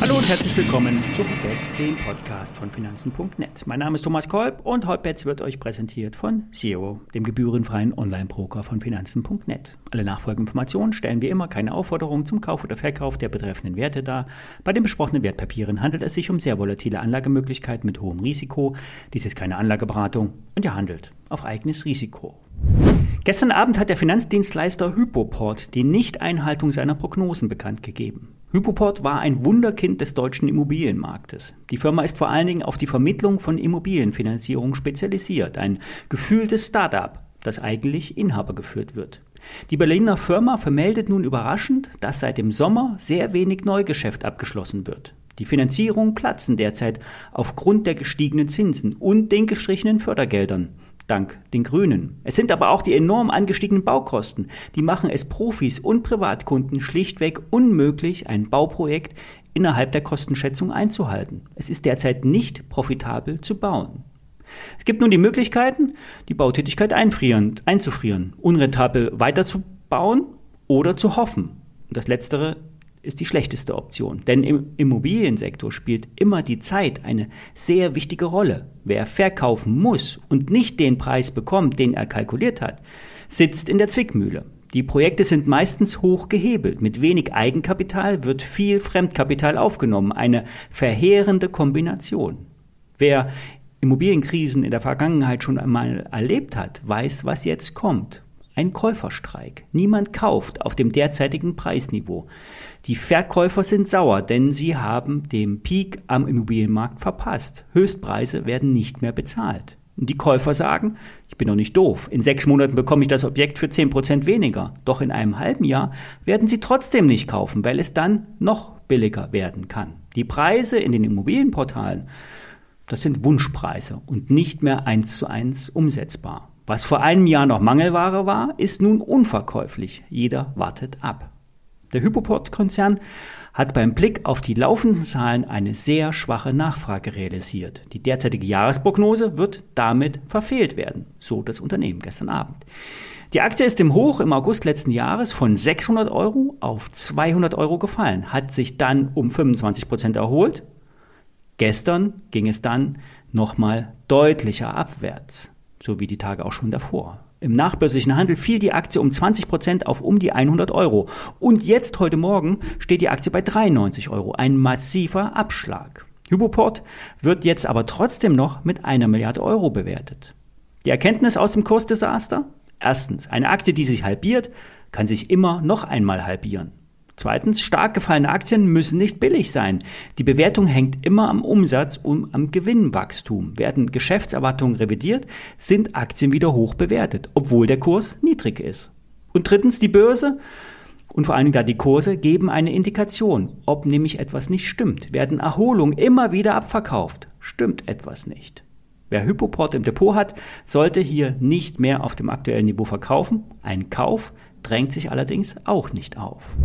Hallo und herzlich willkommen zu Hotbets, dem Podcast von Finanzen.net. Mein Name ist Thomas Kolb und Hotbets wird euch präsentiert von Zero, dem gebührenfreien Online-Broker von Finanzen.net. Alle nachfolgenden Informationen stellen wie immer keine Aufforderung zum Kauf oder Verkauf der betreffenden Werte dar. Bei den besprochenen Wertpapieren handelt es sich um sehr volatile Anlagemöglichkeiten mit hohem Risiko. Dies ist keine Anlageberatung und ihr handelt auf eigenes Risiko. Gestern Abend hat der Finanzdienstleister Hypoport die Nichteinhaltung seiner Prognosen bekannt gegeben. Hypoport war ein Wunderkind des deutschen Immobilienmarktes. Die Firma ist vor allen Dingen auf die Vermittlung von Immobilienfinanzierung spezialisiert, ein gefühltes Start-up, das eigentlich Inhaber geführt wird. Die Berliner Firma vermeldet nun überraschend, dass seit dem Sommer sehr wenig Neugeschäft abgeschlossen wird. Die Finanzierungen platzen derzeit aufgrund der gestiegenen Zinsen und den gestrichenen Fördergeldern dank den Grünen. Es sind aber auch die enorm angestiegenen Baukosten. Die machen es Profis und Privatkunden schlichtweg unmöglich, ein Bauprojekt innerhalb der Kostenschätzung einzuhalten. Es ist derzeit nicht profitabel zu bauen. Es gibt nun die Möglichkeiten, die Bautätigkeit einfrieren, einzufrieren, unrentabel weiterzubauen oder zu hoffen. Und das Letztere ist die schlechteste Option. Denn im Immobiliensektor spielt immer die Zeit eine sehr wichtige Rolle. Wer verkaufen muss und nicht den Preis bekommt, den er kalkuliert hat, sitzt in der Zwickmühle. Die Projekte sind meistens hoch gehebelt. Mit wenig Eigenkapital wird viel Fremdkapital aufgenommen. Eine verheerende Kombination. Wer Immobilienkrisen in der Vergangenheit schon einmal erlebt hat, weiß, was jetzt kommt. Ein Käuferstreik. Niemand kauft auf dem derzeitigen Preisniveau. Die Verkäufer sind sauer, denn sie haben den Peak am Immobilienmarkt verpasst. Höchstpreise werden nicht mehr bezahlt. Und die Käufer sagen, ich bin doch nicht doof. In sechs Monaten bekomme ich das Objekt für zehn Prozent weniger. Doch in einem halben Jahr werden sie trotzdem nicht kaufen, weil es dann noch billiger werden kann. Die Preise in den Immobilienportalen, das sind Wunschpreise und nicht mehr eins zu eins umsetzbar. Was vor einem Jahr noch Mangelware war, ist nun unverkäuflich. Jeder wartet ab. Der Hypoport-Konzern hat beim Blick auf die laufenden Zahlen eine sehr schwache Nachfrage realisiert. Die derzeitige Jahresprognose wird damit verfehlt werden, so das Unternehmen gestern Abend. Die Aktie ist im Hoch im August letzten Jahres von 600 Euro auf 200 Euro gefallen, hat sich dann um 25 Prozent erholt. Gestern ging es dann nochmal deutlicher abwärts so wie die Tage auch schon davor. Im nachbörslichen Handel fiel die Aktie um 20 Prozent auf um die 100 Euro. Und jetzt, heute Morgen, steht die Aktie bei 93 Euro. Ein massiver Abschlag. Hypoport wird jetzt aber trotzdem noch mit einer Milliarde Euro bewertet. Die Erkenntnis aus dem Kursdesaster? Erstens, eine Aktie, die sich halbiert, kann sich immer noch einmal halbieren. Zweitens, stark gefallene Aktien müssen nicht billig sein. Die Bewertung hängt immer am Umsatz und am Gewinnwachstum. Werden Geschäftserwartungen revidiert, sind Aktien wieder hoch bewertet, obwohl der Kurs niedrig ist. Und drittens, die Börse und vor allen Dingen da die Kurse geben eine Indikation, ob nämlich etwas nicht stimmt. Werden Erholungen immer wieder abverkauft, stimmt etwas nicht. Wer Hypoport im Depot hat, sollte hier nicht mehr auf dem aktuellen Niveau verkaufen. Ein Kauf drängt sich allerdings auch nicht auf.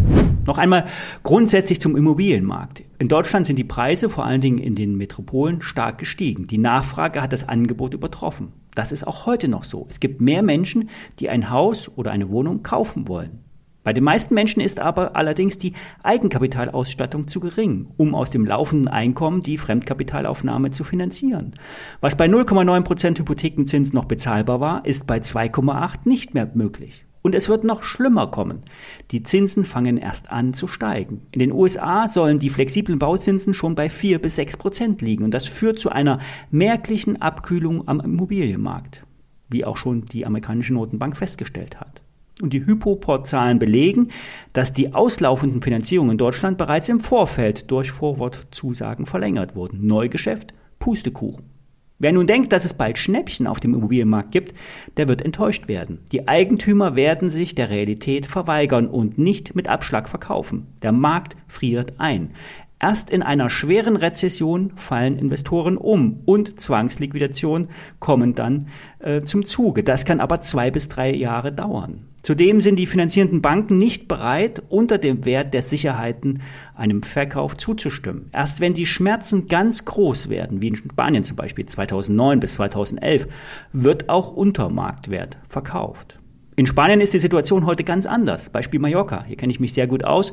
Noch einmal grundsätzlich zum Immobilienmarkt. In Deutschland sind die Preise vor allen Dingen in den Metropolen stark gestiegen. Die Nachfrage hat das Angebot übertroffen. Das ist auch heute noch so. Es gibt mehr Menschen, die ein Haus oder eine Wohnung kaufen wollen. Bei den meisten Menschen ist aber allerdings die Eigenkapitalausstattung zu gering, um aus dem laufenden Einkommen die Fremdkapitalaufnahme zu finanzieren. Was bei 0,9% Hypothekenzins noch bezahlbar war, ist bei 2,8 nicht mehr möglich. Und es wird noch schlimmer kommen. Die Zinsen fangen erst an zu steigen. In den USA sollen die flexiblen Bauzinsen schon bei 4 bis 6 Prozent liegen. Und das führt zu einer merklichen Abkühlung am Immobilienmarkt, wie auch schon die amerikanische Notenbank festgestellt hat. Und die Hypoport-Zahlen belegen, dass die auslaufenden Finanzierungen in Deutschland bereits im Vorfeld durch Vorwortzusagen verlängert wurden. Neugeschäft, Pustekuchen. Wer nun denkt, dass es bald Schnäppchen auf dem Immobilienmarkt gibt, der wird enttäuscht werden. Die Eigentümer werden sich der Realität verweigern und nicht mit Abschlag verkaufen. Der Markt friert ein. Erst in einer schweren Rezession fallen Investoren um und Zwangsliquidationen kommen dann äh, zum Zuge. Das kann aber zwei bis drei Jahre dauern. Zudem sind die finanzierenden Banken nicht bereit, unter dem Wert der Sicherheiten einem Verkauf zuzustimmen. Erst wenn die Schmerzen ganz groß werden, wie in Spanien zum Beispiel 2009 bis 2011, wird auch unter Marktwert verkauft. In Spanien ist die Situation heute ganz anders. Beispiel Mallorca. Hier kenne ich mich sehr gut aus,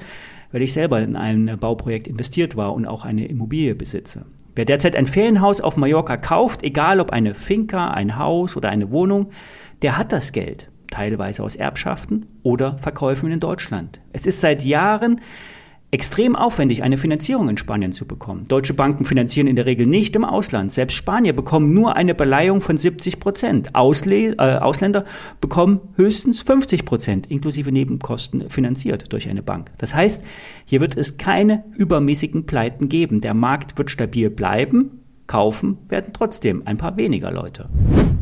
weil ich selber in ein Bauprojekt investiert war und auch eine Immobilie besitze. Wer derzeit ein Ferienhaus auf Mallorca kauft, egal ob eine Finca, ein Haus oder eine Wohnung, der hat das Geld, teilweise aus Erbschaften oder Verkäufen in Deutschland. Es ist seit Jahren extrem aufwendig, eine Finanzierung in Spanien zu bekommen. Deutsche Banken finanzieren in der Regel nicht im Ausland. Selbst Spanier bekommen nur eine Beleihung von 70 Prozent. Ausle äh, Ausländer bekommen höchstens 50 Prozent inklusive Nebenkosten finanziert durch eine Bank. Das heißt, hier wird es keine übermäßigen Pleiten geben. Der Markt wird stabil bleiben. Kaufen werden trotzdem ein paar weniger Leute.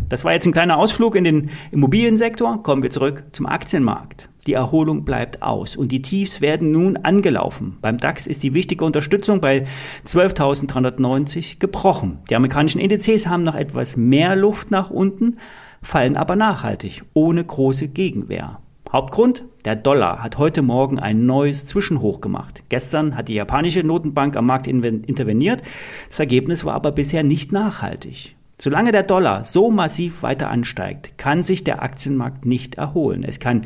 Das war jetzt ein kleiner Ausflug in den Immobiliensektor. Kommen wir zurück zum Aktienmarkt. Die Erholung bleibt aus und die Tiefs werden nun angelaufen. Beim DAX ist die wichtige Unterstützung bei 12.390 gebrochen. Die amerikanischen Indizes haben noch etwas mehr Luft nach unten, fallen aber nachhaltig, ohne große Gegenwehr. Hauptgrund? Der Dollar hat heute Morgen ein neues Zwischenhoch gemacht. Gestern hat die japanische Notenbank am Markt interveniert. Das Ergebnis war aber bisher nicht nachhaltig. Solange der Dollar so massiv weiter ansteigt, kann sich der Aktienmarkt nicht erholen. Es kann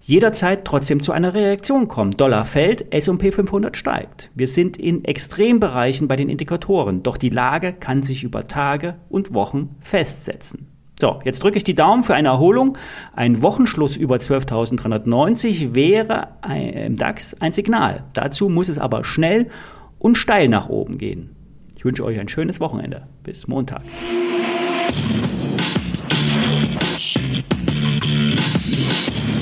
jederzeit trotzdem zu einer Reaktion kommen. Dollar fällt, S&P 500 steigt. Wir sind in Extrembereichen bei den Indikatoren, doch die Lage kann sich über Tage und Wochen festsetzen. So, jetzt drücke ich die Daumen für eine Erholung. Ein Wochenschluss über 12.390 wäre im DAX ein Signal. Dazu muss es aber schnell und steil nach oben gehen. Ich wünsche euch ein schönes Wochenende. Bis Montag. Thank you.